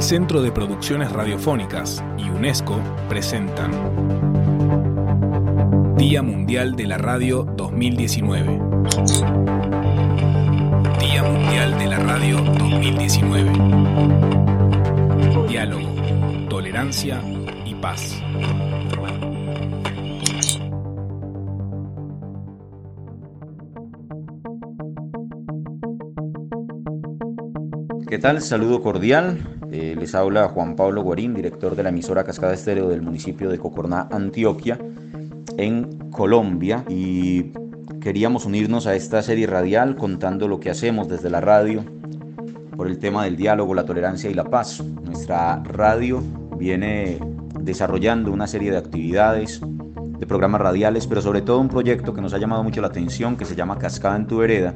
El Centro de Producciones Radiofónicas y UNESCO presentan Día Mundial de la Radio 2019. Día Mundial de la Radio 2019. Diálogo, tolerancia y paz. ¿Qué tal? Saludo cordial. Eh, les habla Juan Pablo Guarín, director de la emisora Cascada Estéreo del municipio de Cocorná, Antioquia, en Colombia. Y queríamos unirnos a esta serie radial contando lo que hacemos desde la radio por el tema del diálogo, la tolerancia y la paz. Nuestra radio viene desarrollando una serie de actividades, de programas radiales, pero sobre todo un proyecto que nos ha llamado mucho la atención que se llama Cascada en tu Vereda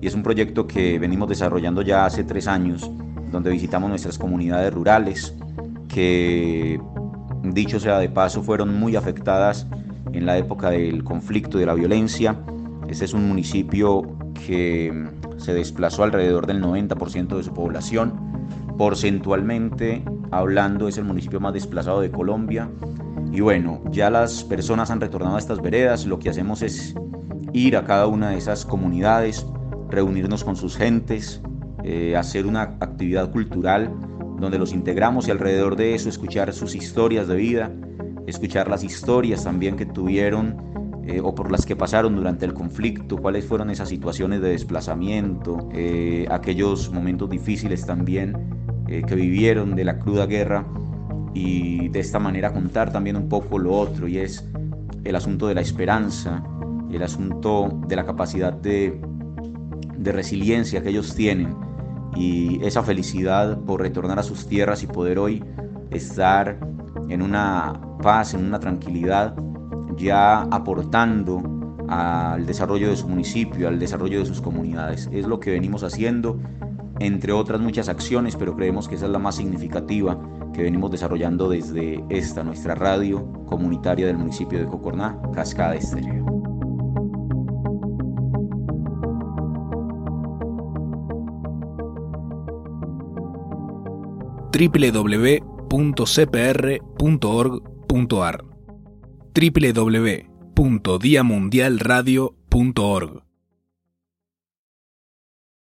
y es un proyecto que venimos desarrollando ya hace tres años, donde visitamos nuestras comunidades rurales, que dicho sea de paso fueron muy afectadas en la época del conflicto y de la violencia. Este es un municipio que se desplazó alrededor del 90% de su población. Porcentualmente hablando es el municipio más desplazado de Colombia. Y bueno, ya las personas han retornado a estas veredas. Lo que hacemos es ir a cada una de esas comunidades, reunirnos con sus gentes, eh, hacer una actividad cultural donde los integramos y alrededor de eso escuchar sus historias de vida, escuchar las historias también que tuvieron eh, o por las que pasaron durante el conflicto, cuáles fueron esas situaciones de desplazamiento, eh, aquellos momentos difíciles también que vivieron de la cruda guerra y de esta manera contar también un poco lo otro y es el asunto de la esperanza, el asunto de la capacidad de de resiliencia que ellos tienen y esa felicidad por retornar a sus tierras y poder hoy estar en una paz, en una tranquilidad, ya aportando al desarrollo de su municipio, al desarrollo de sus comunidades. Es lo que venimos haciendo, entre otras muchas acciones, pero creemos que esa es la más significativa que venimos desarrollando desde esta, nuestra radio comunitaria del municipio de Cocorná, Cascada Estéreo. www.cpr.org.ar www.diamundialradio.org